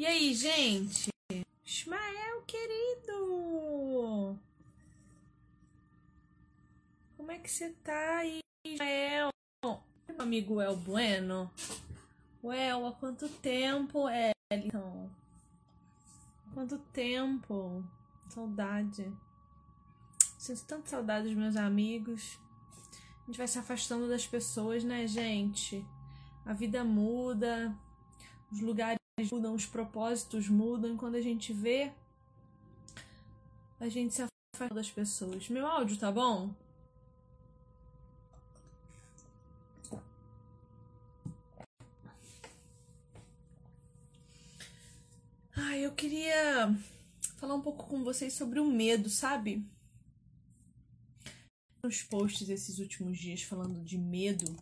E aí, gente? Ismael, querido! Como é que você tá aí, Ismael? Meu amigo El Bueno? Well, há quanto tempo, Elton? Quanto tempo? Saudade. Sinto tanta saudade dos meus amigos. A gente vai se afastando das pessoas, né, gente? A vida muda, os lugares mudam, os propósitos mudam, quando a gente vê, a gente se afasta das pessoas. Meu áudio tá bom? Ah, eu queria falar um pouco com vocês sobre o medo, sabe? Nos posts esses últimos dias falando de medo,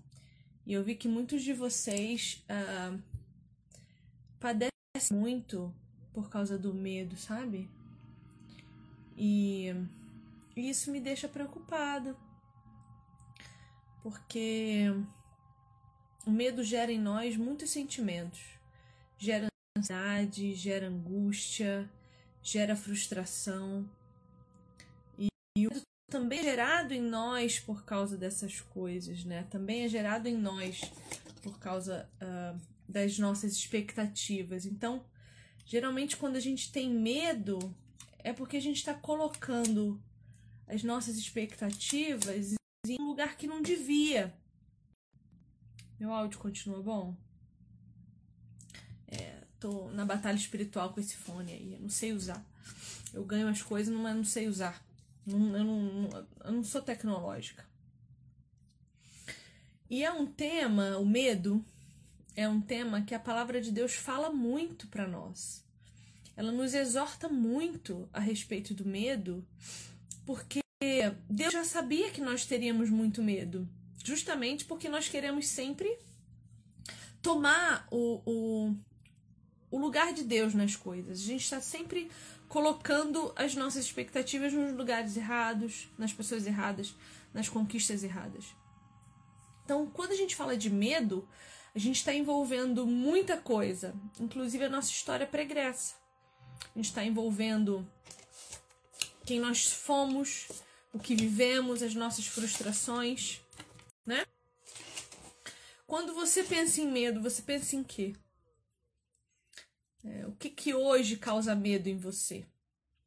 e eu vi que muitos de vocês uh, padecem muito por causa do medo, sabe? E isso me deixa preocupada. Porque o medo gera em nós muitos sentimentos. Gera ansiedade, gera angústia, gera frustração. E, e o medo também é gerado em nós por causa dessas coisas, né? Também é gerado em nós por causa uh, das nossas expectativas. Então, geralmente, quando a gente tem medo, é porque a gente está colocando as nossas expectativas em um lugar que não devia. Meu áudio continua bom? É, tô na batalha espiritual com esse fone aí. Eu não sei usar. Eu ganho as coisas, mas não sei usar. Não, eu, não, eu não sou tecnológica. E é um tema, o medo, é um tema que a palavra de Deus fala muito para nós. Ela nos exorta muito a respeito do medo, porque Deus já sabia que nós teríamos muito medo, justamente porque nós queremos sempre tomar o, o, o lugar de Deus nas coisas. A gente está sempre colocando as nossas expectativas nos lugares errados, nas pessoas erradas, nas conquistas erradas. Então, quando a gente fala de medo, a gente está envolvendo muita coisa, inclusive a nossa história pregressa. A gente está envolvendo quem nós fomos, o que vivemos, as nossas frustrações, né? Quando você pensa em medo, você pensa em quê? É, o que, que hoje causa medo em você?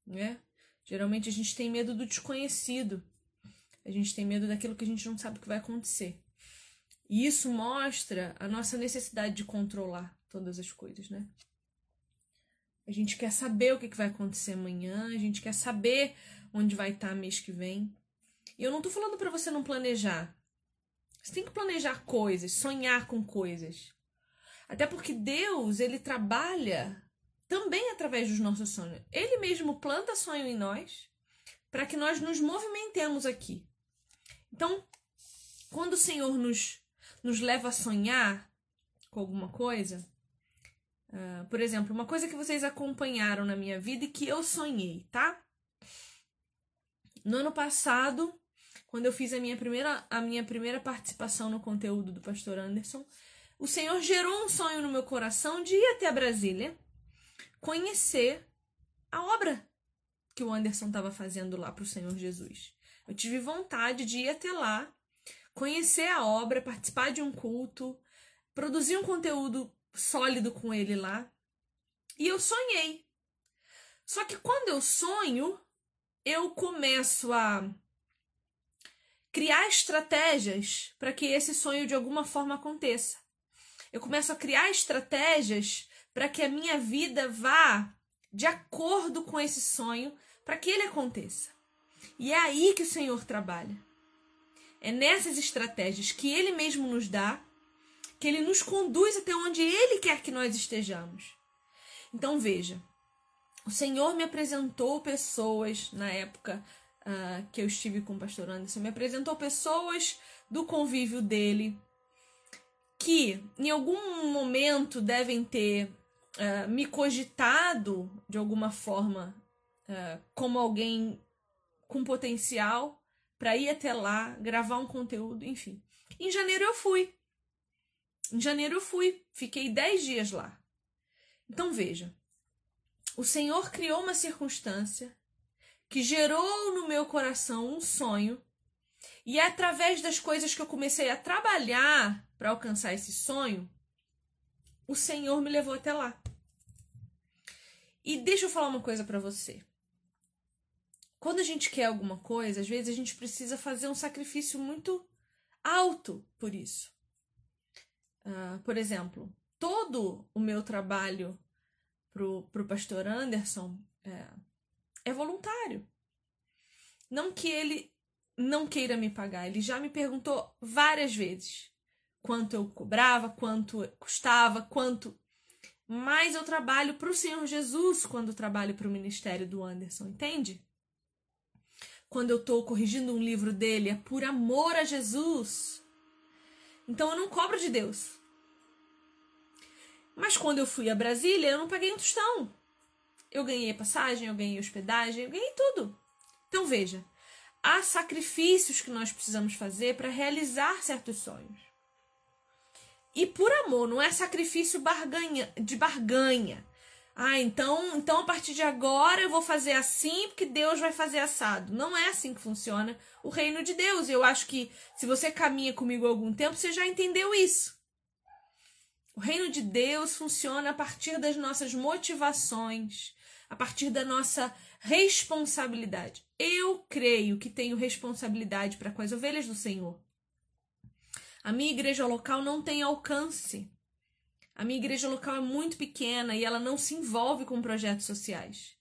Né? Geralmente a gente tem medo do desconhecido. A gente tem medo daquilo que a gente não sabe o que vai acontecer. E isso mostra a nossa necessidade de controlar todas as coisas, né? A gente quer saber o que vai acontecer amanhã, a gente quer saber onde vai estar mês que vem. E eu não tô falando para você não planejar. Você tem que planejar coisas, sonhar com coisas. Até porque Deus, ele trabalha também através dos nossos sonhos. Ele mesmo planta sonho em nós para que nós nos movimentemos aqui. Então, quando o Senhor nos nos leva a sonhar com alguma coisa. Uh, por exemplo, uma coisa que vocês acompanharam na minha vida e que eu sonhei, tá? No ano passado, quando eu fiz a minha primeira, a minha primeira participação no conteúdo do Pastor Anderson, o Senhor gerou um sonho no meu coração de ir até Brasília, conhecer a obra que o Anderson estava fazendo lá para o Senhor Jesus. Eu tive vontade de ir até lá conhecer a obra, participar de um culto, produzir um conteúdo sólido com ele lá. E eu sonhei. Só que quando eu sonho, eu começo a criar estratégias para que esse sonho de alguma forma aconteça. Eu começo a criar estratégias para que a minha vida vá de acordo com esse sonho, para que ele aconteça. E é aí que o Senhor trabalha. É nessas estratégias que Ele mesmo nos dá, que Ele nos conduz até onde Ele quer que nós estejamos. Então veja, o Senhor me apresentou pessoas na época uh, que eu estive com o pastor Anderson, me apresentou pessoas do convívio dele que em algum momento devem ter uh, me cogitado de alguma forma uh, como alguém com potencial para ir até lá, gravar um conteúdo, enfim. Em janeiro eu fui. Em janeiro eu fui, fiquei 10 dias lá. Então veja, o Senhor criou uma circunstância que gerou no meu coração um sonho, e é através das coisas que eu comecei a trabalhar para alcançar esse sonho, o Senhor me levou até lá. E deixa eu falar uma coisa para você. Quando a gente quer alguma coisa, às vezes a gente precisa fazer um sacrifício muito alto por isso. Uh, por exemplo, todo o meu trabalho pro, pro pastor Anderson é, é voluntário. Não que ele não queira me pagar, ele já me perguntou várias vezes quanto eu cobrava, quanto custava, quanto. Mas eu trabalho para o Senhor Jesus quando trabalho para o ministério do Anderson, entende? Quando eu estou corrigindo um livro dele, é por amor a Jesus. Então eu não cobro de Deus. Mas quando eu fui a Brasília, eu não paguei um tostão. Eu ganhei passagem, eu ganhei hospedagem, eu ganhei tudo. Então veja, há sacrifícios que nós precisamos fazer para realizar certos sonhos. E por amor, não é sacrifício barganha, de barganha. Ah, então, então a partir de agora eu vou fazer assim porque Deus vai fazer assado. Não é assim que funciona o reino de Deus. Eu acho que se você caminha comigo há algum tempo, você já entendeu isso. O reino de Deus funciona a partir das nossas motivações, a partir da nossa responsabilidade. Eu creio que tenho responsabilidade para com as ovelhas do Senhor. A minha igreja local não tem alcance. A minha igreja local é muito pequena e ela não se envolve com projetos sociais.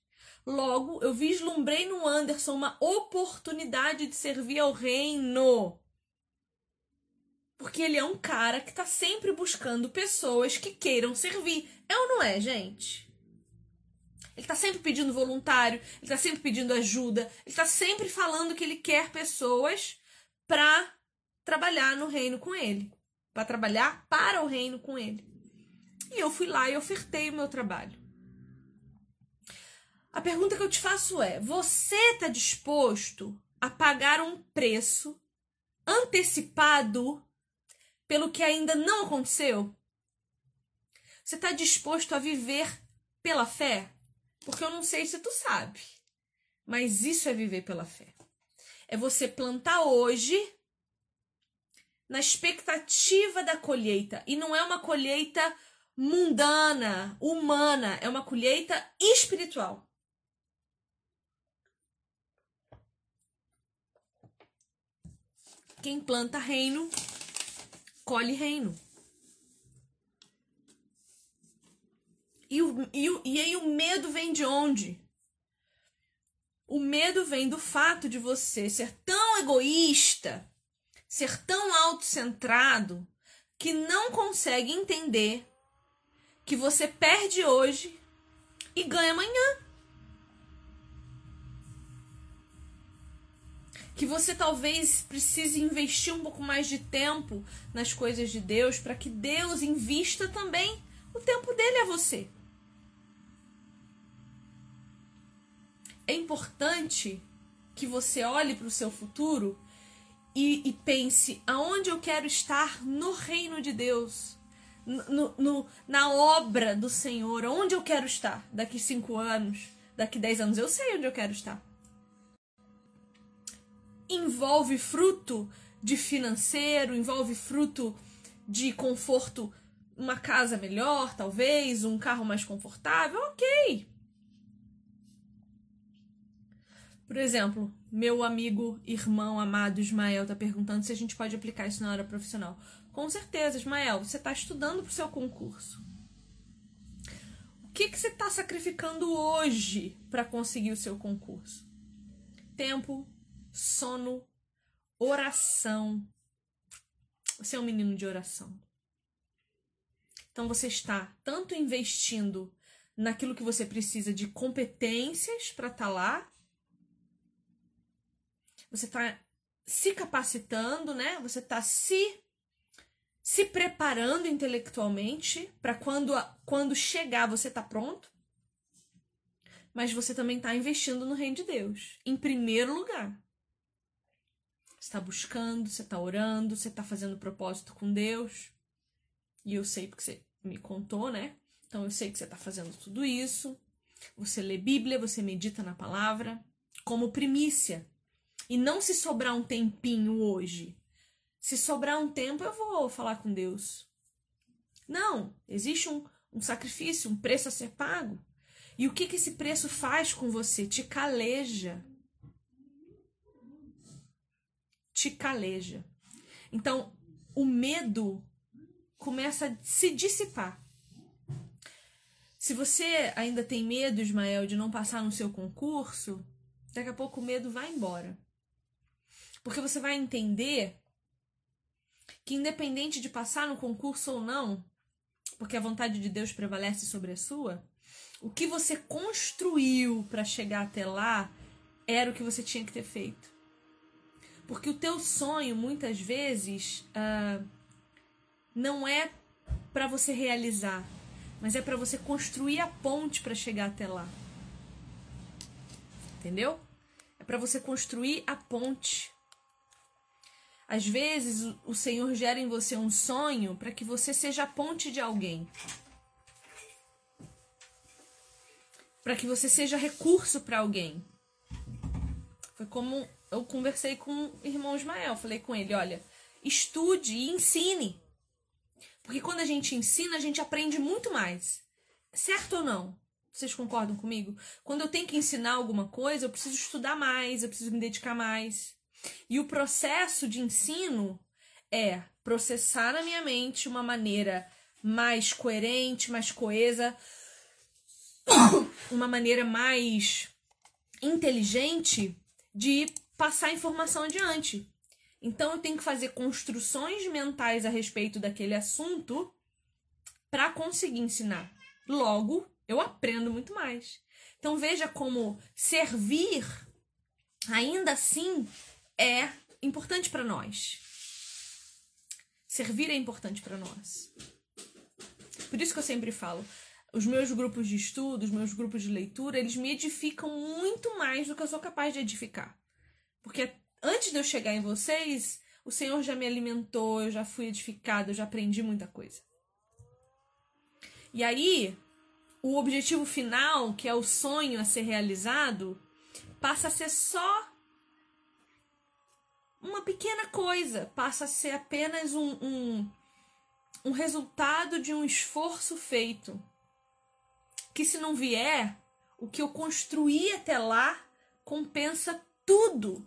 Logo, eu vislumbrei no Anderson uma oportunidade de servir ao reino. Porque ele é um cara que está sempre buscando pessoas que queiram servir. É ou não é, gente? Ele está sempre pedindo voluntário, ele está sempre pedindo ajuda, ele está sempre falando que ele quer pessoas para trabalhar no reino com ele, para trabalhar para o reino com ele. E eu fui lá e ofertei o meu trabalho. A pergunta que eu te faço é: você está disposto a pagar um preço antecipado pelo que ainda não aconteceu? Você está disposto a viver pela fé? Porque eu não sei se tu sabe, mas isso é viver pela fé. É você plantar hoje na expectativa da colheita. E não é uma colheita mundana, humana, é uma colheita espiritual. Quem planta reino, colhe reino. E, o, e, o, e aí o medo vem de onde? O medo vem do fato de você ser tão egoísta ser tão autocentrado que não consegue entender que você perde hoje e ganha amanhã. Que você talvez precise investir um pouco mais de tempo nas coisas de Deus para que Deus invista também o tempo dele a você. É importante que você olhe para o seu futuro e, e pense aonde eu quero estar no reino de Deus, no, no, na obra do Senhor, onde eu quero estar daqui cinco anos, daqui dez anos, eu sei onde eu quero estar. Envolve fruto de financeiro, envolve fruto de conforto, uma casa melhor, talvez, um carro mais confortável, ok. Por exemplo, meu amigo, irmão, amado Ismael está perguntando se a gente pode aplicar isso na área profissional. Com certeza, Ismael, você está estudando para o seu concurso. O que, que você está sacrificando hoje para conseguir o seu concurso? Tempo, sono, oração. Você é um menino de oração. Então você está tanto investindo naquilo que você precisa de competências para estar tá lá, você está se capacitando, né? Você está se se preparando intelectualmente para quando quando chegar você está pronto. Mas você também está investindo no reino de Deus, em primeiro lugar. Você está buscando, você está orando, você está fazendo propósito com Deus. E eu sei porque você me contou, né? Então eu sei que você está fazendo tudo isso. Você lê Bíblia, você medita na palavra como primícia. E não se sobrar um tempinho hoje. Se sobrar um tempo, eu vou falar com Deus. Não, existe um, um sacrifício, um preço a ser pago. E o que, que esse preço faz com você? Te caleja. Te caleja. Então, o medo começa a se dissipar. Se você ainda tem medo, Ismael, de não passar no seu concurso, daqui a pouco o medo vai embora. Porque você vai entender que, independente de passar no concurso ou não, porque a vontade de Deus prevalece sobre a sua, o que você construiu para chegar até lá era o que você tinha que ter feito. Porque o teu sonho, muitas vezes, uh, não é para você realizar, mas é para você construir a ponte para chegar até lá. Entendeu? É para você construir a ponte. Às vezes o Senhor gera em você um sonho para que você seja a ponte de alguém. Para que você seja recurso para alguém. Foi como eu conversei com o irmão Ismael, falei com ele, olha, estude e ensine. Porque quando a gente ensina, a gente aprende muito mais. Certo ou não? Vocês concordam comigo? Quando eu tenho que ensinar alguma coisa, eu preciso estudar mais, eu preciso me dedicar mais. E o processo de ensino é processar na minha mente uma maneira mais coerente, mais coesa, uma maneira mais inteligente de passar informação adiante. Então eu tenho que fazer construções mentais a respeito daquele assunto para conseguir ensinar. Logo, eu aprendo muito mais. Então veja como servir ainda assim é importante para nós. Servir é importante para nós. Por isso que eu sempre falo, os meus grupos de estudo, os meus grupos de leitura, eles me edificam muito mais do que eu sou capaz de edificar. Porque antes de eu chegar em vocês, o Senhor já me alimentou, eu já fui edificado, eu já aprendi muita coisa. E aí, o objetivo final, que é o sonho a ser realizado, passa a ser só uma pequena coisa passa a ser apenas um, um, um resultado de um esforço feito. Que se não vier, o que eu construí até lá compensa tudo.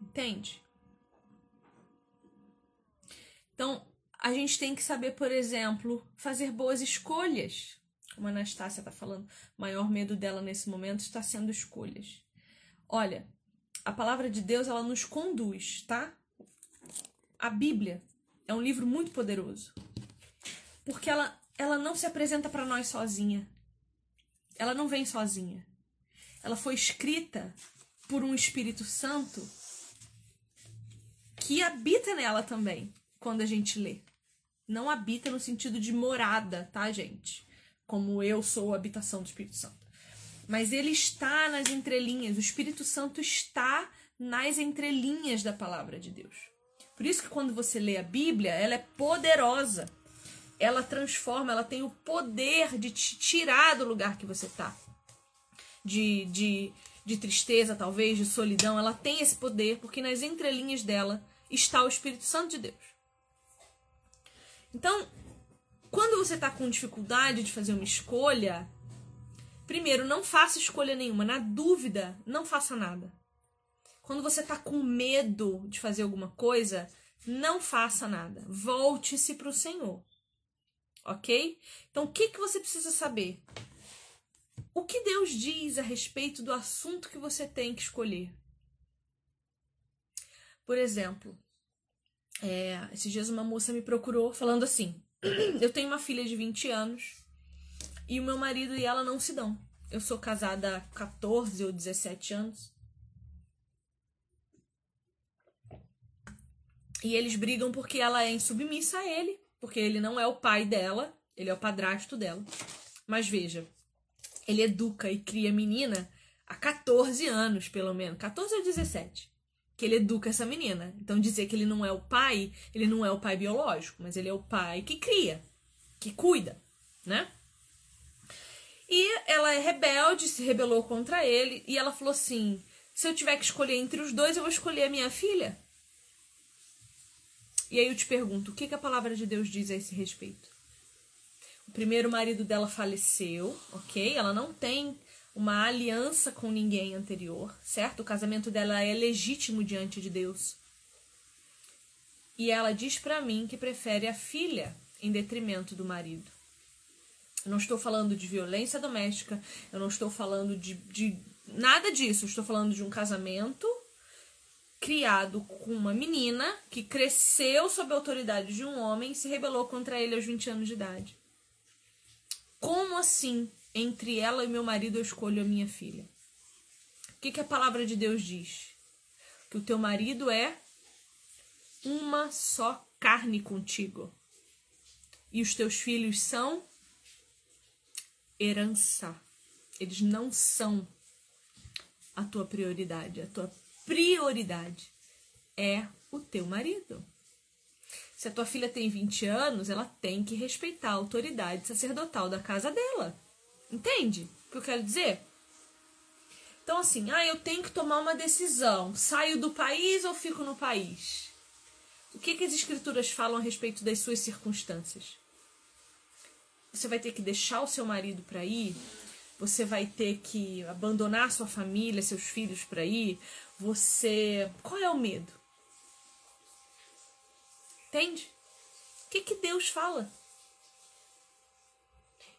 Entende? Então, a gente tem que saber, por exemplo, fazer boas escolhas. Como a Anastácia está falando, o maior medo dela nesse momento está sendo escolhas. Olha, a palavra de Deus ela nos conduz, tá? A Bíblia é um livro muito poderoso. Porque ela, ela não se apresenta para nós sozinha. Ela não vem sozinha. Ela foi escrita por um Espírito Santo que habita nela também, quando a gente lê. Não habita no sentido de morada, tá, gente? Como eu sou a habitação do Espírito Santo mas ele está nas entrelinhas. O Espírito Santo está nas entrelinhas da palavra de Deus. Por isso que quando você lê a Bíblia, ela é poderosa. Ela transforma, ela tem o poder de te tirar do lugar que você está. De, de, de tristeza, talvez, de solidão. Ela tem esse poder, porque nas entrelinhas dela está o Espírito Santo de Deus. Então, quando você está com dificuldade de fazer uma escolha, Primeiro, não faça escolha nenhuma. Na dúvida, não faça nada. Quando você tá com medo de fazer alguma coisa, não faça nada. Volte-se para o Senhor. Ok? Então, o que, que você precisa saber? O que Deus diz a respeito do assunto que você tem que escolher? Por exemplo, é, esses dias uma moça me procurou falando assim: Eu tenho uma filha de 20 anos e o meu marido e ela não se dão. Eu sou casada há 14 ou 17 anos. E eles brigam porque ela é insubmissa a ele, porque ele não é o pai dela, ele é o padrasto dela. Mas veja, ele educa e cria a menina há 14 anos, pelo menos, 14 ou 17, que ele educa essa menina. Então dizer que ele não é o pai, ele não é o pai biológico, mas ele é o pai que cria, que cuida. né? E ela é rebelde, se rebelou contra ele, e ela falou assim: se eu tiver que escolher entre os dois, eu vou escolher a minha filha. E aí eu te pergunto, o que, que a palavra de Deus diz a esse respeito? O primeiro marido dela faleceu, ok? Ela não tem uma aliança com ninguém anterior, certo? O casamento dela é legítimo diante de Deus. E ela diz para mim que prefere a filha em detrimento do marido. Eu não estou falando de violência doméstica, eu não estou falando de, de nada disso. Eu estou falando de um casamento criado com uma menina que cresceu sob a autoridade de um homem e se rebelou contra ele aos 20 anos de idade. Como assim, entre ela e meu marido, eu escolho a minha filha? O que, que a palavra de Deus diz? Que o teu marido é uma só carne contigo. E os teus filhos são herança. Eles não são a tua prioridade. A tua prioridade é o teu marido. Se a tua filha tem 20 anos, ela tem que respeitar a autoridade sacerdotal da casa dela. Entende o que eu quero dizer? Então, assim, ah, eu tenho que tomar uma decisão. Saio do país ou fico no país? O que, que as escrituras falam a respeito das suas circunstâncias? Você vai ter que deixar o seu marido para ir? Você vai ter que abandonar sua família, seus filhos para ir? Você. Qual é o medo? Entende? O que, que Deus fala?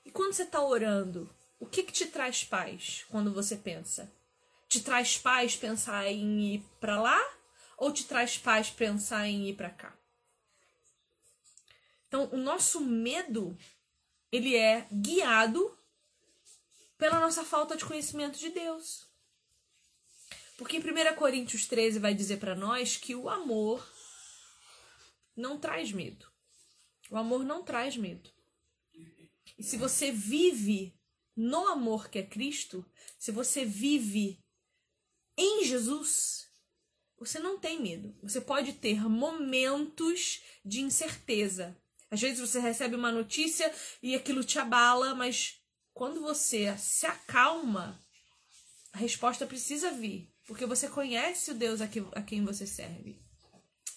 E quando você está orando, o que, que te traz paz quando você pensa? Te traz paz pensar em ir para lá ou te traz paz pensar em ir para cá? Então, o nosso medo ele é guiado pela nossa falta de conhecimento de Deus. Porque em 1 Coríntios 13 vai dizer para nós que o amor não traz medo. O amor não traz medo. E se você vive no amor que é Cristo, se você vive em Jesus, você não tem medo. Você pode ter momentos de incerteza. Às vezes você recebe uma notícia e aquilo te abala, mas quando você se acalma, a resposta precisa vir. Porque você conhece o Deus a, que, a quem você serve.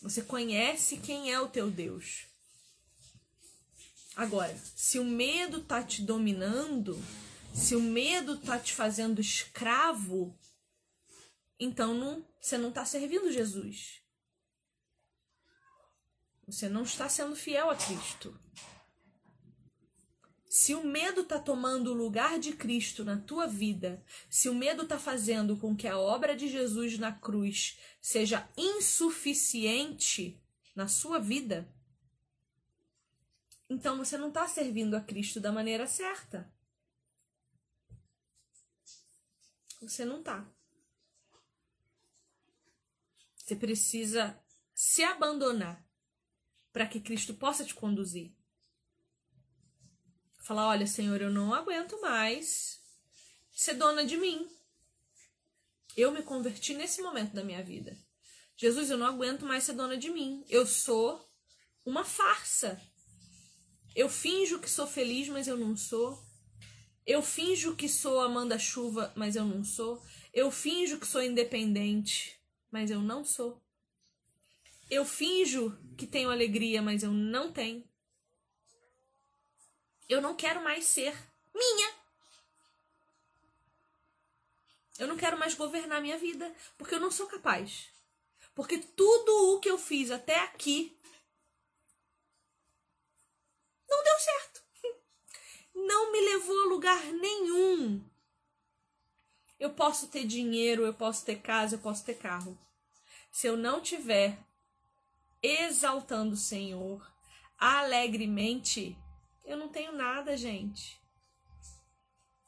Você conhece quem é o teu Deus. Agora, se o medo tá te dominando, se o medo tá te fazendo escravo, então não, você não está servindo Jesus. Você não está sendo fiel a Cristo. Se o medo está tomando o lugar de Cristo na tua vida, se o medo está fazendo com que a obra de Jesus na cruz seja insuficiente na sua vida, então você não está servindo a Cristo da maneira certa. Você não está. Você precisa se abandonar para que Cristo possa te conduzir. Falar: olha, Senhor, eu não aguento mais ser dona de mim. Eu me converti nesse momento da minha vida. Jesus, eu não aguento mais ser dona de mim. Eu sou uma farsa. Eu finjo que sou feliz, mas eu não sou. Eu finjo que sou Amanda Chuva, mas eu não sou. Eu finjo que sou independente, mas eu não sou. Eu finjo que tenho alegria, mas eu não tenho. Eu não quero mais ser minha. Eu não quero mais governar minha vida, porque eu não sou capaz. Porque tudo o que eu fiz até aqui não deu certo. Não me levou a lugar nenhum. Eu posso ter dinheiro, eu posso ter casa, eu posso ter carro. Se eu não tiver exaltando o Senhor alegremente, eu não tenho nada, gente.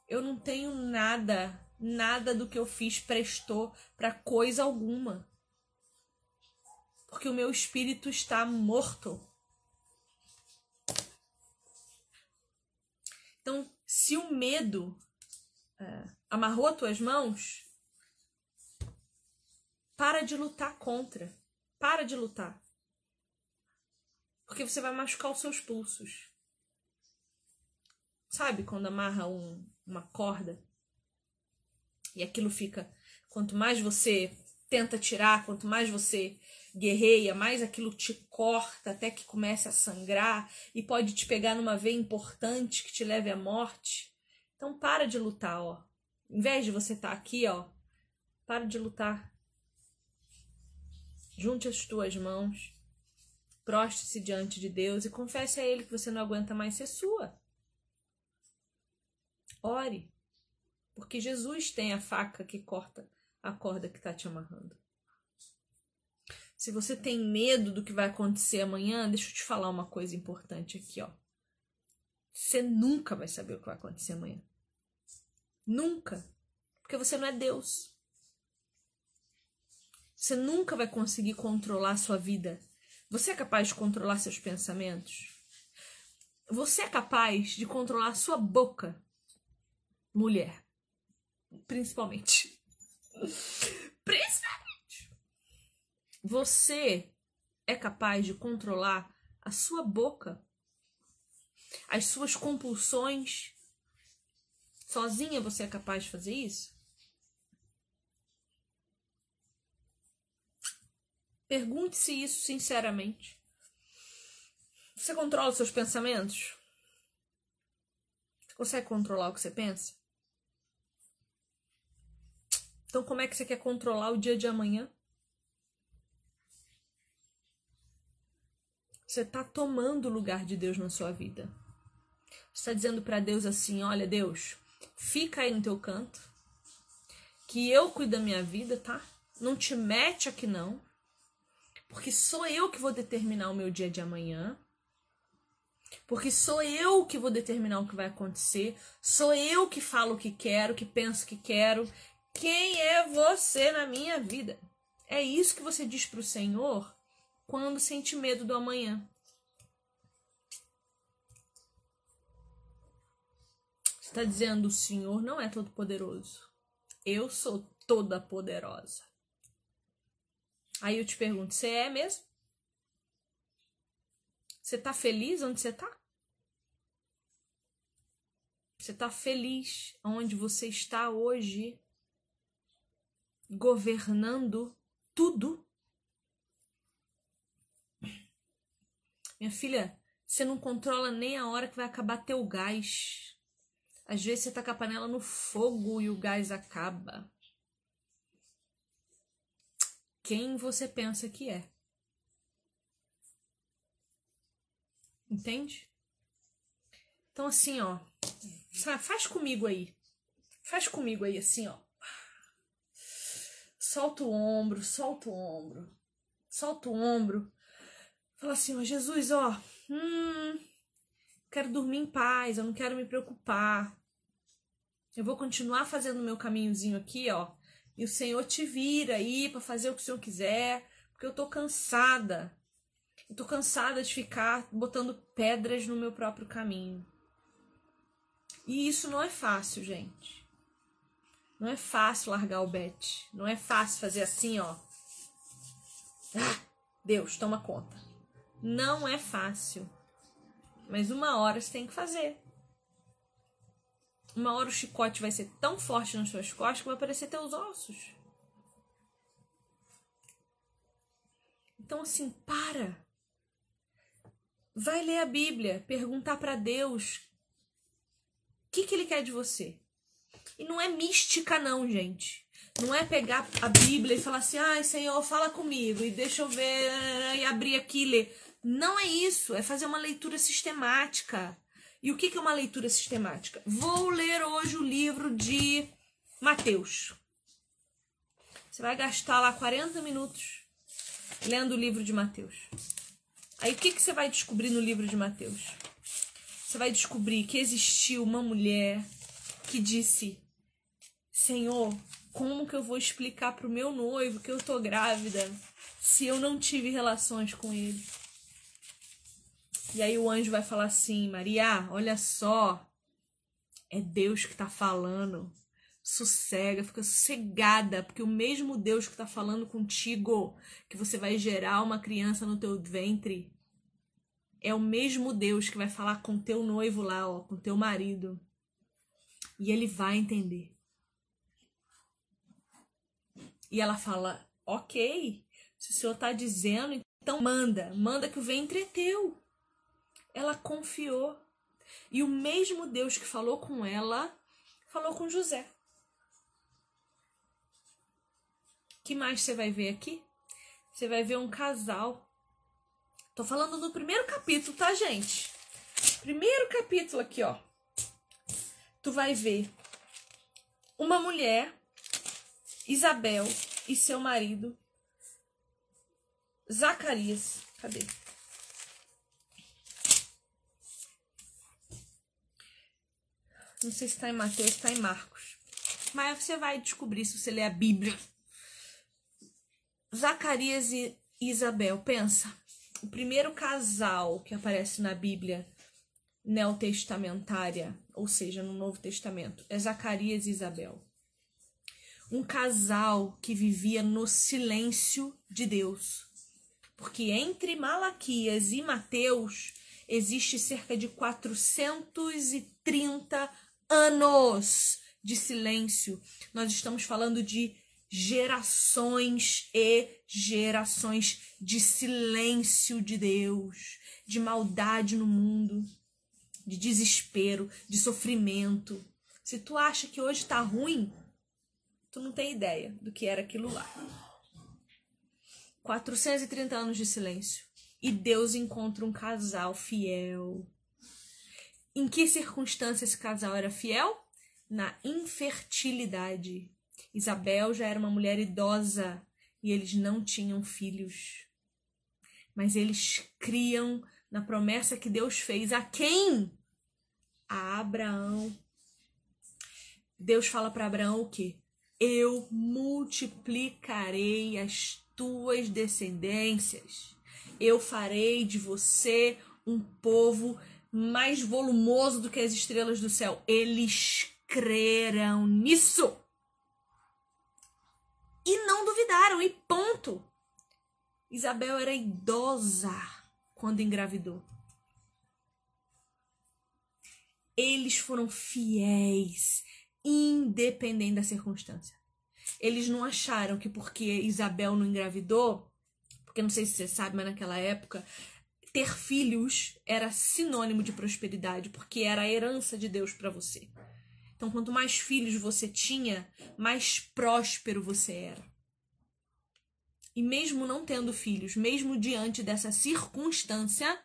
Eu não tenho nada, nada do que eu fiz prestou para coisa alguma. Porque o meu espírito está morto. Então, se o medo é, amarrou as tuas mãos, para de lutar contra. Para de lutar. Porque você vai machucar os seus pulsos. Sabe quando amarra um, uma corda e aquilo fica. Quanto mais você tenta tirar, quanto mais você guerreia, mais aquilo te corta até que comece a sangrar e pode te pegar numa veia importante que te leve à morte. Então para de lutar, ó. Em vez de você estar tá aqui, ó, para de lutar. Junte as tuas mãos, proste-se diante de Deus e confesse a Ele que você não aguenta mais ser sua. Ore, porque Jesus tem a faca que corta a corda que está te amarrando. Se você tem medo do que vai acontecer amanhã, deixa eu te falar uma coisa importante aqui, ó. Você nunca vai saber o que vai acontecer amanhã. Nunca. Porque você não é Deus. Você nunca vai conseguir controlar a sua vida. Você é capaz de controlar seus pensamentos? Você é capaz de controlar sua boca? Mulher. Principalmente. Principalmente. Você é capaz de controlar a sua boca? As suas compulsões? Sozinha você é capaz de fazer isso? Pergunte-se isso sinceramente. Você controla os seus pensamentos? Você consegue controlar o que você pensa? Então, como é que você quer controlar o dia de amanhã? Você está tomando o lugar de Deus na sua vida. Você está dizendo para Deus assim: olha, Deus, fica aí no teu canto, que eu cuido da minha vida, tá? Não te mete aqui não, porque sou eu que vou determinar o meu dia de amanhã. Porque sou eu que vou determinar o que vai acontecer, sou eu que falo o que quero, que penso que quero. Quem é você na minha vida? É isso que você diz para o Senhor quando sente medo do amanhã. está dizendo: o Senhor não é todo poderoso. Eu sou toda poderosa. Aí eu te pergunto: você é mesmo? Você está feliz onde você está? Você está feliz onde você está hoje? Governando tudo? Minha filha, você não controla nem a hora que vai acabar teu gás. Às vezes você tá com a panela no fogo e o gás acaba. Quem você pensa que é? Entende? Então, assim, ó. Faz comigo aí. Faz comigo aí, assim, ó. Solta o ombro, solta o ombro. Solta o ombro. Fala assim, ó, Jesus, ó. Hum, quero dormir em paz, eu não quero me preocupar. Eu vou continuar fazendo o meu caminhozinho aqui, ó. E o Senhor te vira aí para fazer o que o Senhor quiser, porque eu tô cansada. Eu tô cansada de ficar botando pedras no meu próprio caminho. E isso não é fácil, gente. Não é fácil largar o bet. Não é fácil fazer assim, ó. Ah, Deus, toma conta. Não é fácil. Mas uma hora você tem que fazer. Uma hora o chicote vai ser tão forte nas suas costas que vai aparecer teus ossos. Então, assim, para. Vai ler a Bíblia, perguntar para Deus o que, que Ele quer de você. E não é mística, não, gente. Não é pegar a Bíblia e falar assim, ai, Senhor, fala comigo, e deixa eu ver, e abrir aqui e ler. Não é isso, é fazer uma leitura sistemática. E o que é uma leitura sistemática? Vou ler hoje o livro de Mateus. Você vai gastar lá 40 minutos lendo o livro de Mateus. Aí o que, você vai descobrir no livro de Mateus? Você vai descobrir que existiu uma mulher que disse: Senhor, como que eu vou explicar para o meu noivo que eu tô grávida se eu não tive relações com ele? E aí o anjo vai falar assim: Maria, olha só, é Deus que está falando. Sossega, fica sossegada, porque o mesmo Deus que está falando contigo, que você vai gerar uma criança no teu ventre, é o mesmo Deus que vai falar com teu noivo lá, ó, com teu marido. E ele vai entender. E ela fala: Ok, se o senhor está dizendo, então manda, manda que o ventre é teu. Ela confiou. E o mesmo Deus que falou com ela, falou com José. que mais você vai ver aqui? Você vai ver um casal. Tô falando no primeiro capítulo, tá, gente? Primeiro capítulo aqui, ó. Tu vai ver uma mulher, Isabel e seu marido, Zacarias. Cadê? Não sei se está em Mateus, está em Marcos. Mas você vai descobrir se você ler a Bíblia. Zacarias e Isabel, pensa. O primeiro casal que aparece na Bíblia neotestamentária, ou seja, no Novo Testamento, é Zacarias e Isabel. Um casal que vivia no silêncio de Deus. Porque entre Malaquias e Mateus existe cerca de 430 anos de silêncio. Nós estamos falando de gerações e gerações de silêncio de Deus, de maldade no mundo, de desespero, de sofrimento. Se tu acha que hoje tá ruim, tu não tem ideia do que era aquilo lá. 430 anos de silêncio. E Deus encontra um casal fiel. Em que circunstância esse casal era fiel? Na infertilidade. Isabel já era uma mulher idosa e eles não tinham filhos. Mas eles criam na promessa que Deus fez a quem? A Abraão. Deus fala para Abraão o quê? Eu multiplicarei as tuas descendências. Eu farei de você um povo mais volumoso do que as estrelas do céu. Eles creram nisso e não duvidaram, e ponto. Isabel era idosa quando engravidou. Eles foram fiéis, independente da circunstância. Eles não acharam que porque Isabel não engravidou, porque não sei se você sabe, mas naquela época ter filhos era sinônimo de prosperidade, porque era a herança de Deus para você. Então, quanto mais filhos você tinha, mais próspero você era. E mesmo não tendo filhos, mesmo diante dessa circunstância,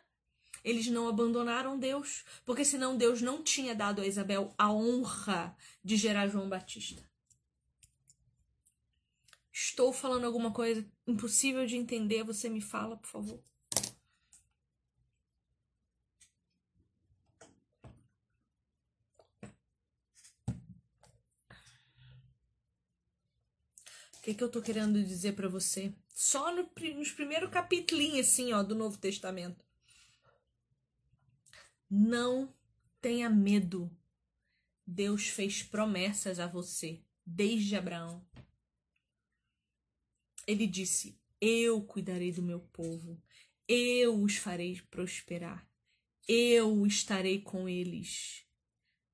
eles não abandonaram Deus, porque senão Deus não tinha dado a Isabel a honra de gerar João Batista. Estou falando alguma coisa impossível de entender, você me fala, por favor. O que, que eu tô querendo dizer para você? Só no, nos primeiros capítulos assim, ó, do Novo Testamento. Não tenha medo. Deus fez promessas a você desde Abraão. Ele disse: Eu cuidarei do meu povo, eu os farei prosperar, eu estarei com eles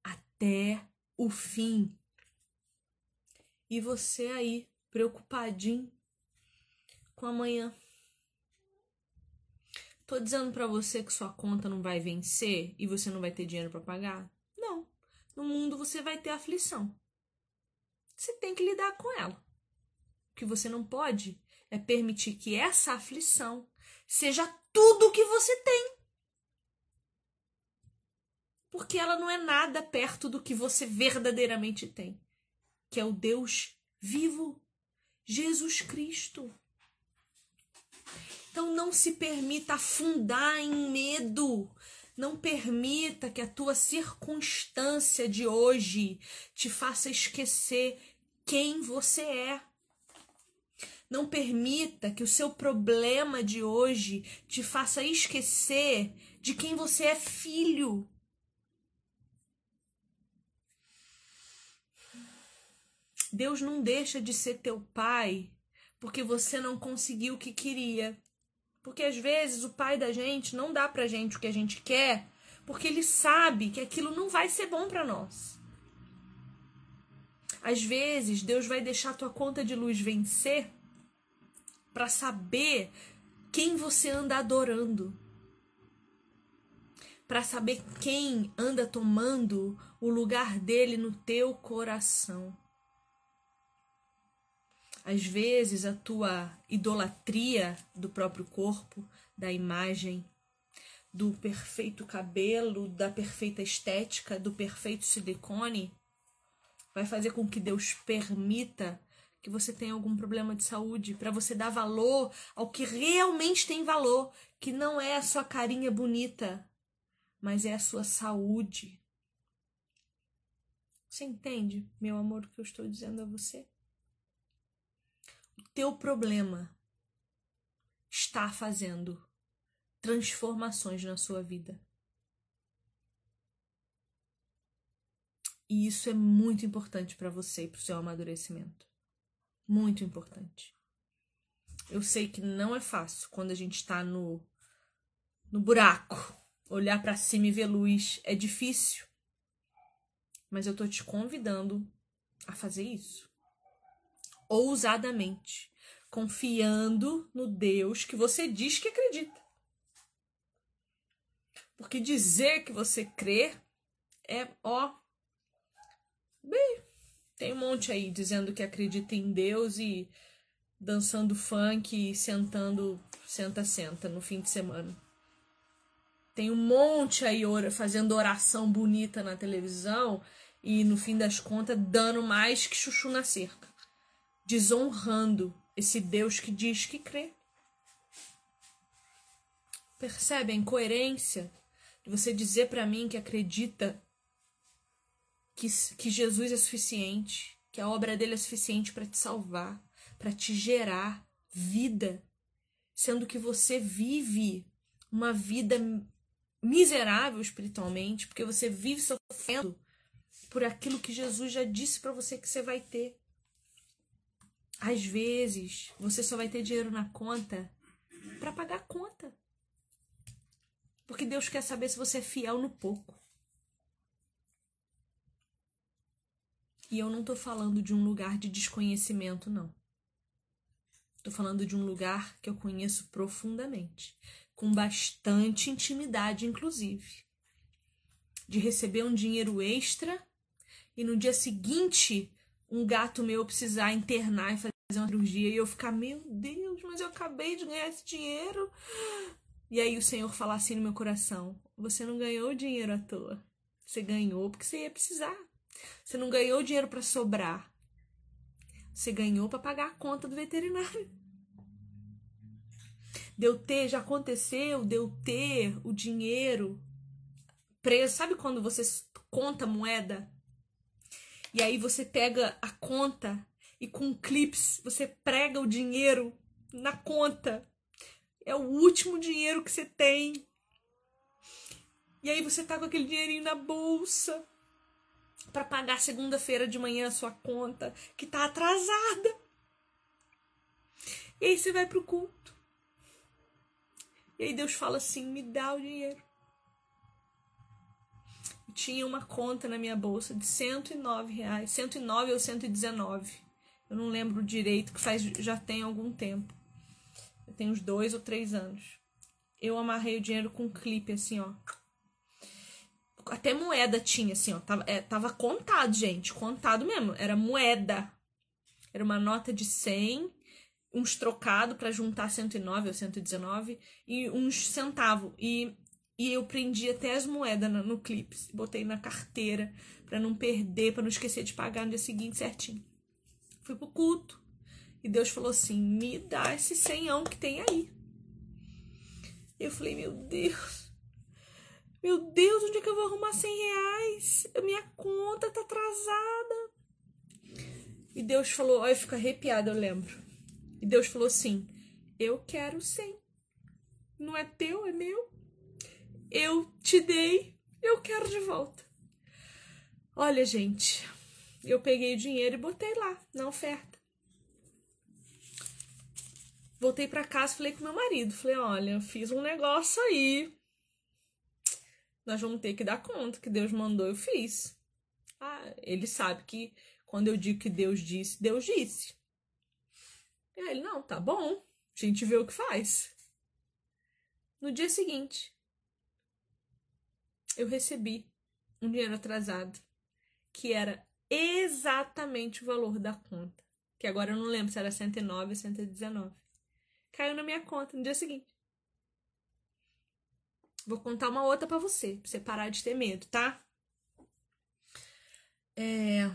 até o fim. E você aí, preocupadinho com amanhã. Tô dizendo para você que sua conta não vai vencer e você não vai ter dinheiro para pagar? Não. No mundo você vai ter aflição. Você tem que lidar com ela. O que você não pode é permitir que essa aflição seja tudo o que você tem. Porque ela não é nada perto do que você verdadeiramente tem, que é o Deus vivo Jesus Cristo. Então não se permita afundar em medo. Não permita que a tua circunstância de hoje te faça esquecer quem você é. Não permita que o seu problema de hoje te faça esquecer de quem você é filho. Deus não deixa de ser teu pai porque você não conseguiu o que queria. Porque às vezes o pai da gente não dá pra gente o que a gente quer, porque ele sabe que aquilo não vai ser bom para nós. Às vezes Deus vai deixar tua conta de luz vencer para saber quem você anda adorando. Para saber quem anda tomando o lugar dele no teu coração. Às vezes a tua idolatria do próprio corpo, da imagem, do perfeito cabelo, da perfeita estética, do perfeito silicone, vai fazer com que Deus permita que você tem algum problema de saúde, para você dar valor ao que realmente tem valor, que não é a sua carinha bonita, mas é a sua saúde. Você entende, meu amor, o que eu estou dizendo a você? Teu problema está fazendo transformações na sua vida. E isso é muito importante para você e para o seu amadurecimento. Muito importante. Eu sei que não é fácil quando a gente está no, no buraco. Olhar para cima e ver luz é difícil. Mas eu tô te convidando a fazer isso. Ousadamente. Confiando no Deus que você diz que acredita. Porque dizer que você crê é, ó, bem, tem um monte aí dizendo que acredita em Deus e dançando funk e sentando, senta, senta no fim de semana. Tem um monte aí fazendo oração bonita na televisão e no fim das contas dando mais que chuchu na cerca. Desonrando esse Deus que diz que crê. Percebe a incoerência de você dizer para mim que acredita que, que Jesus é suficiente, que a obra dele é suficiente para te salvar, para te gerar vida, sendo que você vive uma vida miserável espiritualmente, porque você vive sofrendo por aquilo que Jesus já disse para você que você vai ter. Às vezes, você só vai ter dinheiro na conta para pagar a conta. Porque Deus quer saber se você é fiel no pouco. E eu não tô falando de um lugar de desconhecimento, não. Tô falando de um lugar que eu conheço profundamente, com bastante intimidade, inclusive. De receber um dinheiro extra e no dia seguinte um gato meu precisar internar e fazer uma cirurgia e eu ficar, meu Deus, mas eu acabei de ganhar esse dinheiro. E aí o Senhor falar assim no meu coração: Você não ganhou dinheiro à toa. Você ganhou porque você ia precisar. Você não ganhou dinheiro para sobrar. Você ganhou para pagar a conta do veterinário. Deu ter, já aconteceu, deu ter o dinheiro preso. Sabe quando você conta moeda? E aí você pega a conta e com clips você prega o dinheiro na conta. É o último dinheiro que você tem. E aí você tá com aquele dinheirinho na bolsa para pagar segunda-feira de manhã a sua conta que tá atrasada. E aí você vai pro culto. E aí Deus fala assim: me dá o dinheiro. Tinha uma conta na minha bolsa de 109 reais, 109 ou 119. Eu não lembro direito, que faz já tem algum tempo. Tenho uns dois ou três anos. Eu amarrei o dinheiro com um clipe assim, ó até moeda tinha, assim, ó. Tava, é, tava contado, gente. Contado mesmo. Era moeda. Era uma nota de 100, uns trocado para juntar 109 ou 119 e uns centavos. E, e eu prendi até as moedas no, no clipe. Botei na carteira para não perder, para não esquecer de pagar no dia seguinte certinho. Fui pro culto. E Deus falou assim: me dá esse senhão que tem aí. Eu falei, meu Deus. Meu Deus, onde é que eu vou arrumar 100 reais? Minha conta tá atrasada. E Deus falou, olha, eu fico arrepiada, eu lembro. E Deus falou assim: Eu quero 100. Não é teu, é meu. Eu te dei, eu quero de volta. Olha, gente, eu peguei o dinheiro e botei lá na oferta. voltei para casa falei com meu marido. Falei, olha, eu fiz um negócio aí. Nós vamos ter que dar conta que Deus mandou, eu fiz. Ah, ele sabe que quando eu digo que Deus disse, Deus disse. E aí ele, não, tá bom. A gente vê o que faz. No dia seguinte, eu recebi um dinheiro atrasado, que era exatamente o valor da conta. Que agora eu não lembro se era 109 ou 119. Caiu na minha conta no dia seguinte. Vou contar uma outra para você, pra você parar de ter medo, tá? É,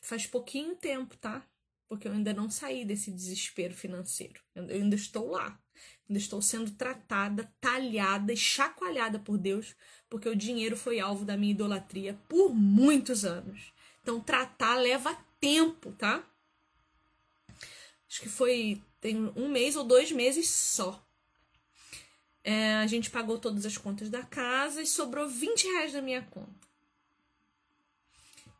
faz pouquinho tempo, tá? Porque eu ainda não saí desse desespero financeiro. Eu ainda estou lá. Ainda estou sendo tratada, talhada e chacoalhada por Deus, porque o dinheiro foi alvo da minha idolatria por muitos anos. Então, tratar leva tempo, tá? Acho que foi tem um mês ou dois meses só. É, a gente pagou todas as contas da casa e sobrou 20 reais da minha conta.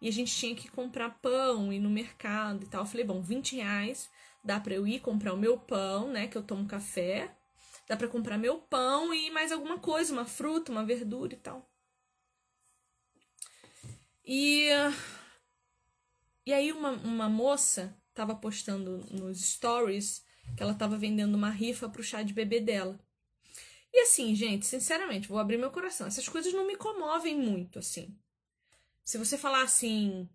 E a gente tinha que comprar pão, ir no mercado e tal. Eu falei, bom, 20 reais dá pra eu ir comprar o meu pão, né? Que eu tomo café. Dá pra comprar meu pão e mais alguma coisa, uma fruta, uma verdura e tal. E, e aí uma, uma moça tava postando nos stories que ela tava vendendo uma rifa pro chá de bebê dela. E assim, gente, sinceramente, vou abrir meu coração. Essas coisas não me comovem muito, assim. Se você falar assim,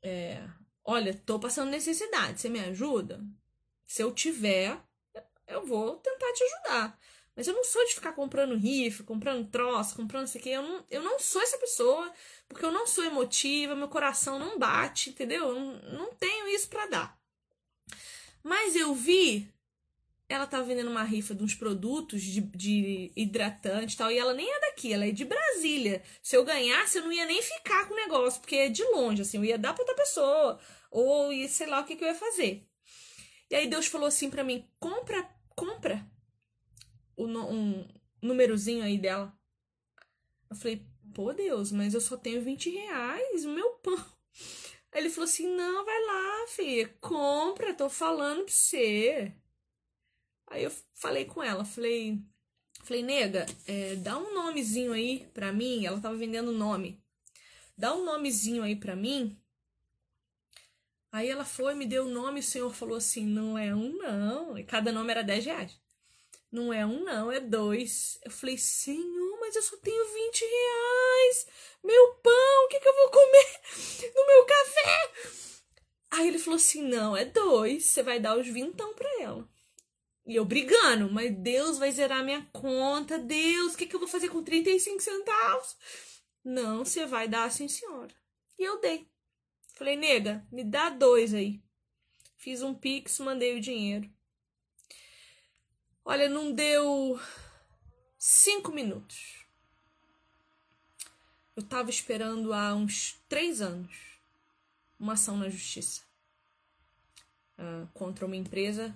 é, olha, tô passando necessidade, você me ajuda? Se eu tiver, eu vou tentar te ajudar. Mas eu não sou de ficar comprando riff, comprando troço, comprando isso aqui. Eu não, eu não sou essa pessoa, porque eu não sou emotiva, meu coração não bate, entendeu? Eu não, tenho isso para dar. Mas eu vi ela tava vendendo uma rifa de uns produtos de, de hidratante e tal, e ela nem é daqui, ela é de Brasília. Se eu ganhasse, eu não ia nem ficar com o negócio, porque é de longe, assim, eu ia dar pra outra pessoa, ou sei lá o que, que eu ia fazer. E aí Deus falou assim para mim: compra, compra o, um númerozinho aí dela. Eu falei, pô, Deus, mas eu só tenho 20 reais, o meu pão. Aí ele falou assim: não, vai lá, filha, compra, tô falando pra você. Aí eu falei com ela, falei, falei, nega, é, dá um nomezinho aí pra mim. Ela tava vendendo nome. Dá um nomezinho aí pra mim. Aí ela foi, me deu o nome, o senhor falou assim: não é um, não. E cada nome era 10 reais. Não é um, não, é dois. Eu falei, senhor, mas eu só tenho 20 reais. Meu pão, o que, que eu vou comer no meu café? Aí ele falou assim: não, é dois. Você vai dar os vintão pra ela. E eu brigando, mas Deus vai zerar minha conta. Deus, o que, que eu vou fazer com 35 centavos? Não, você vai dar sim, senhora. E eu dei. Falei, nega, me dá dois aí. Fiz um pix, mandei o dinheiro. Olha, não deu cinco minutos. Eu tava esperando há uns três anos uma ação na justiça uh, contra uma empresa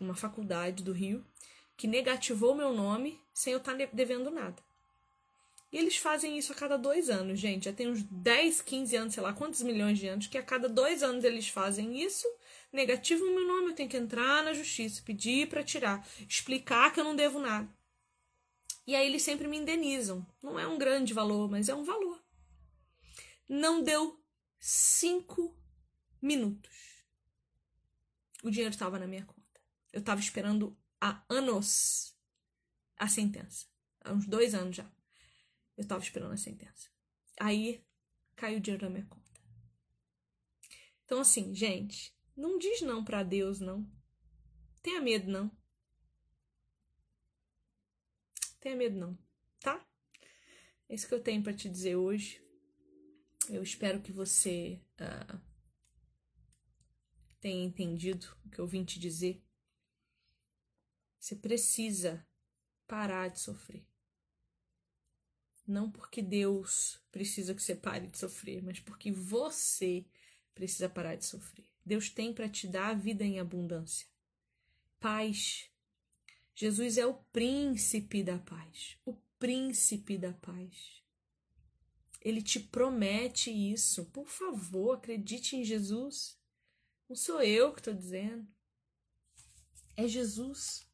uma faculdade do Rio, que negativou meu nome sem eu estar tá devendo nada. E eles fazem isso a cada dois anos, gente. Já tem uns 10, 15 anos, sei lá quantos milhões de anos, que a cada dois anos eles fazem isso. Negativam meu nome, eu tenho que entrar na justiça, pedir para tirar, explicar que eu não devo nada. E aí eles sempre me indenizam. Não é um grande valor, mas é um valor. Não deu cinco minutos. O dinheiro estava na minha conta. Eu tava esperando há anos a sentença. Há uns dois anos já. Eu tava esperando a sentença. Aí caiu o dinheiro na minha conta. Então, assim, gente, não diz não para Deus, não. Tenha medo, não. Tenha medo, não, tá? É isso que eu tenho para te dizer hoje. Eu espero que você uh, tenha entendido o que eu vim te dizer. Você precisa parar de sofrer. Não porque Deus precisa que você pare de sofrer, mas porque você precisa parar de sofrer. Deus tem para te dar a vida em abundância. Paz. Jesus é o príncipe da paz. O príncipe da paz. Ele te promete isso. Por favor, acredite em Jesus. Não sou eu que estou dizendo. é Jesus.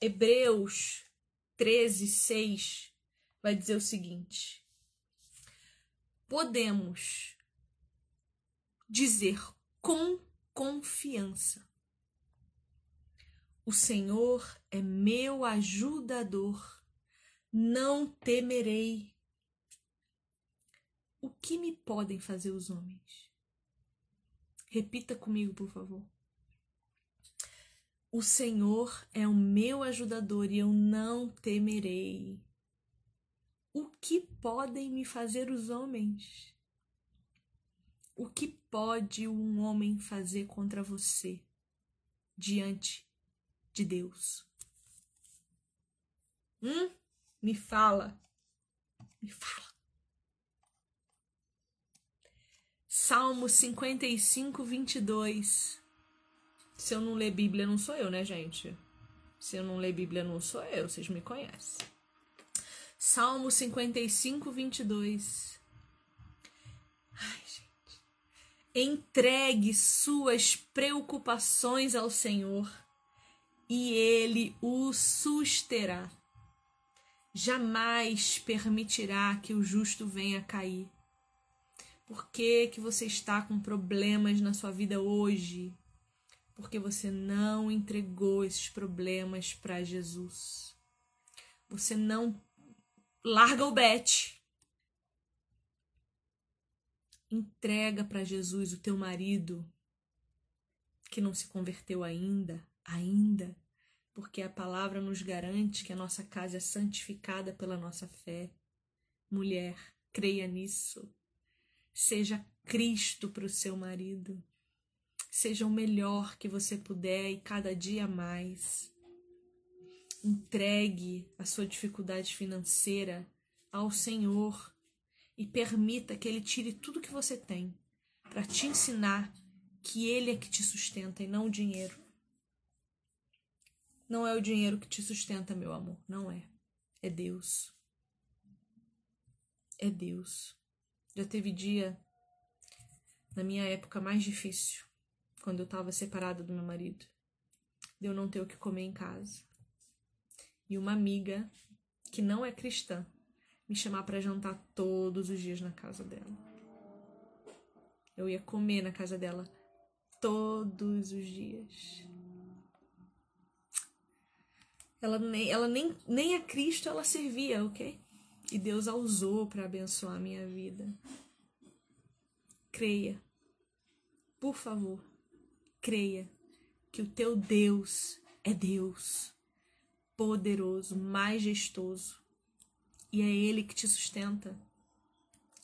Hebreus 13, 6 vai dizer o seguinte: podemos dizer com confiança: O Senhor é meu ajudador, não temerei. O que me podem fazer os homens? Repita comigo, por favor. O Senhor é o meu ajudador e eu não temerei. O que podem me fazer os homens? O que pode um homem fazer contra você diante de Deus? Hum? Me fala. Me fala. Salmo 55, 22. Se eu não ler Bíblia, não sou eu, né, gente? Se eu não ler Bíblia, não sou eu, vocês me conhecem. Salmo 55, 22. Ai, gente. Entregue suas preocupações ao Senhor e Ele o susterá. Jamais permitirá que o justo venha a cair. Por que, que você está com problemas na sua vida hoje? Porque você não entregou esses problemas para Jesus. Você não larga o bet. Entrega para Jesus o teu marido que não se converteu ainda, ainda, porque a palavra nos garante que a nossa casa é santificada pela nossa fé. Mulher, creia nisso. Seja Cristo para o seu marido. Seja o melhor que você puder e cada dia mais. Entregue a sua dificuldade financeira ao Senhor e permita que Ele tire tudo que você tem para te ensinar que Ele é que te sustenta e não o dinheiro. Não é o dinheiro que te sustenta, meu amor, não é. É Deus. É Deus. Já teve dia na minha época mais difícil quando eu estava separada do meu marido, de eu não ter o que comer em casa. E uma amiga que não é cristã me chamar para jantar todos os dias na casa dela. Eu ia comer na casa dela todos os dias. Ela nem, ela nem, nem a Cristo ela servia, ok? E Deus a usou para abençoar a minha vida. Creia, por favor creia que o teu Deus é Deus, poderoso, majestoso, e é Ele que te sustenta.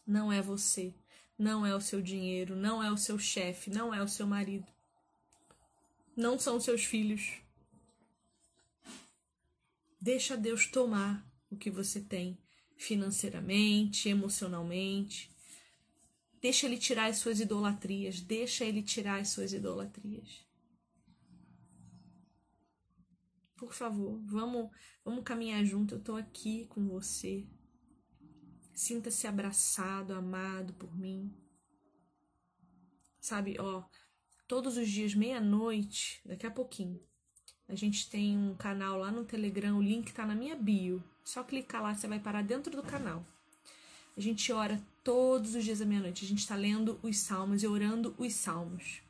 Não é você, não é o seu dinheiro, não é o seu chefe, não é o seu marido, não são seus filhos. Deixa Deus tomar o que você tem financeiramente, emocionalmente, Deixa ele tirar as suas idolatrias. Deixa ele tirar as suas idolatrias. Por favor, vamos, vamos caminhar junto. Eu tô aqui com você. Sinta-se abraçado, amado por mim. Sabe, ó, todos os dias, meia-noite, daqui a pouquinho, a gente tem um canal lá no Telegram, o link tá na minha bio. Só clicar lá, você vai parar dentro do canal. A gente ora todos os dias à meia-noite. A gente está lendo os salmos e orando os salmos.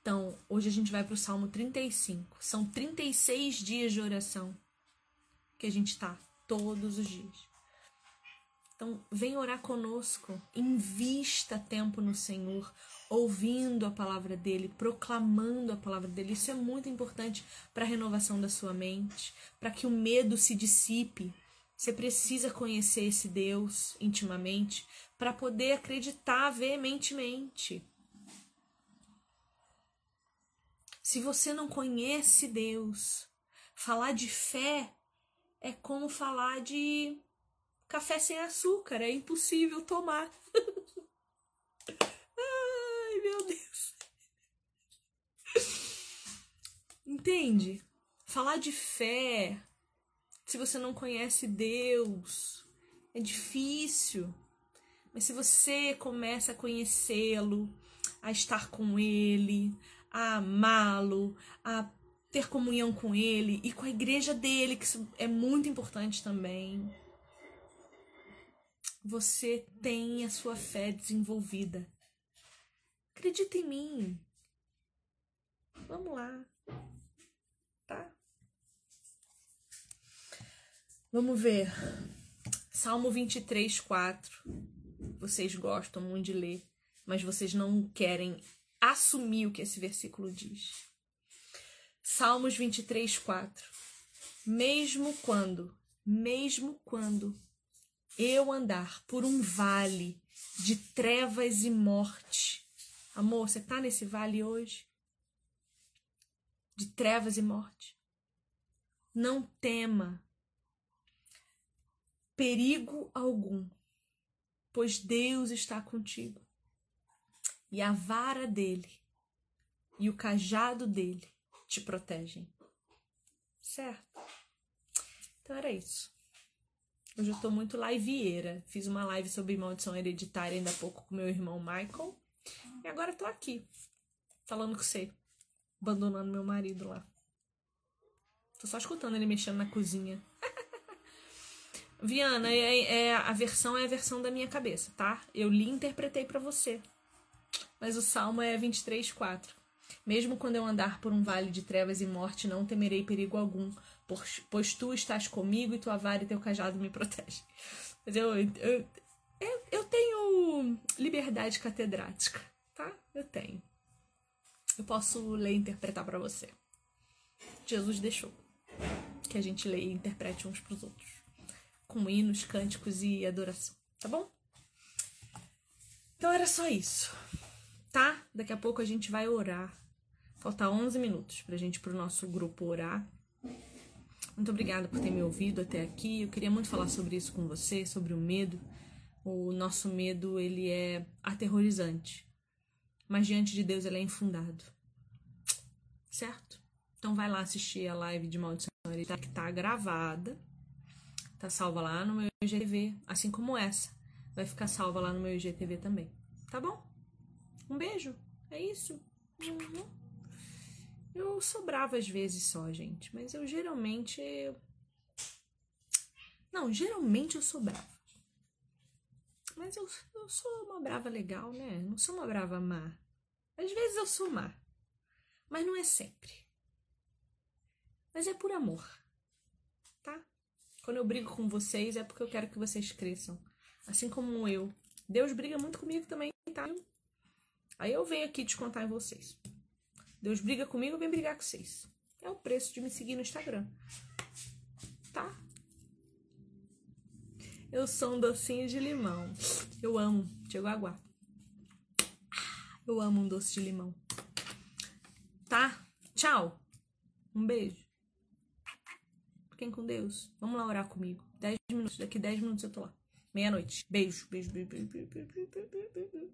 Então, hoje a gente vai para o Salmo 35. São 36 dias de oração que a gente está todos os dias. Então, vem orar conosco, invista tempo no Senhor, ouvindo a palavra dele, proclamando a palavra dele. Isso é muito importante para a renovação da sua mente, para que o medo se dissipe, você precisa conhecer esse Deus intimamente para poder acreditar veementemente. Se você não conhece Deus, falar de fé é como falar de café sem açúcar, é impossível tomar. Ai, meu Deus. Entende? Falar de fé se você não conhece Deus, é difícil. Mas se você começa a conhecê-lo, a estar com Ele, a amá-lo, a ter comunhão com ele e com a igreja dele, que isso é muito importante também. Você tem a sua fé desenvolvida. Acredita em mim. Vamos lá. Vamos ver. Salmo 23, 4. Vocês gostam muito de ler, mas vocês não querem assumir o que esse versículo diz. Salmos 23, 4. Mesmo quando, mesmo quando eu andar por um vale de trevas e morte. Amor, você tá nesse vale hoje? De trevas e morte. Não tema perigo algum, pois Deus está contigo. E a vara dele e o cajado dele te protegem. Certo? Então era isso. Hoje eu tô muito liveira. Fiz uma live sobre maldição hereditária ainda há pouco com meu irmão Michael. E agora tô aqui, falando com você, abandonando meu marido lá. Tô só escutando ele mexendo na cozinha. Viana, é, é, a versão é a versão da minha cabeça, tá? Eu li e interpretei para você. Mas o salmo é 23, 4. Mesmo quando eu andar por um vale de trevas e morte, não temerei perigo algum, pois tu estás comigo e tua vara e teu cajado me protegem. Mas eu, eu, eu, eu tenho liberdade catedrática, tá? Eu tenho. Eu posso ler e interpretar para você. Jesus deixou que a gente leia e interprete uns para os outros com hinos, cânticos e adoração, tá bom? Então era só isso, tá? Daqui a pouco a gente vai orar. Falta 11 minutos pra gente pro nosso grupo orar. Muito obrigada por ter me ouvido até aqui. Eu queria muito falar sobre isso com você, sobre o medo. O nosso medo, ele é aterrorizante. Mas diante de Deus ele é infundado. Certo? Então vai lá assistir a live de maldição que tá gravada Tá salva lá no meu IGTV, assim como essa. Vai ficar salva lá no meu IGTV também. Tá bom? Um beijo. É isso. Uhum. Eu sou brava às vezes só, gente. Mas eu geralmente. Não, geralmente eu sou brava. Mas eu, eu sou uma brava legal, né? Não sou uma brava má. Às vezes eu sou má. Mas não é sempre. Mas é por amor. Quando eu brigo com vocês é porque eu quero que vocês cresçam. Assim como eu. Deus briga muito comigo também, tá? Aí eu venho aqui descontar em vocês. Deus briga comigo, venho brigar com vocês. É o preço de me seguir no Instagram. Tá? Eu sou um docinho de limão. Eu amo. Chegou água. Eu amo um doce de limão. Tá? Tchau. Um beijo. Fiquem com Deus. Vamos lá orar comigo. 10 minutos. Daqui 10 minutos eu tô lá. Meia-noite. Beijo, beijo, beijo, beijo, beijo, beijo, beijo, beijo.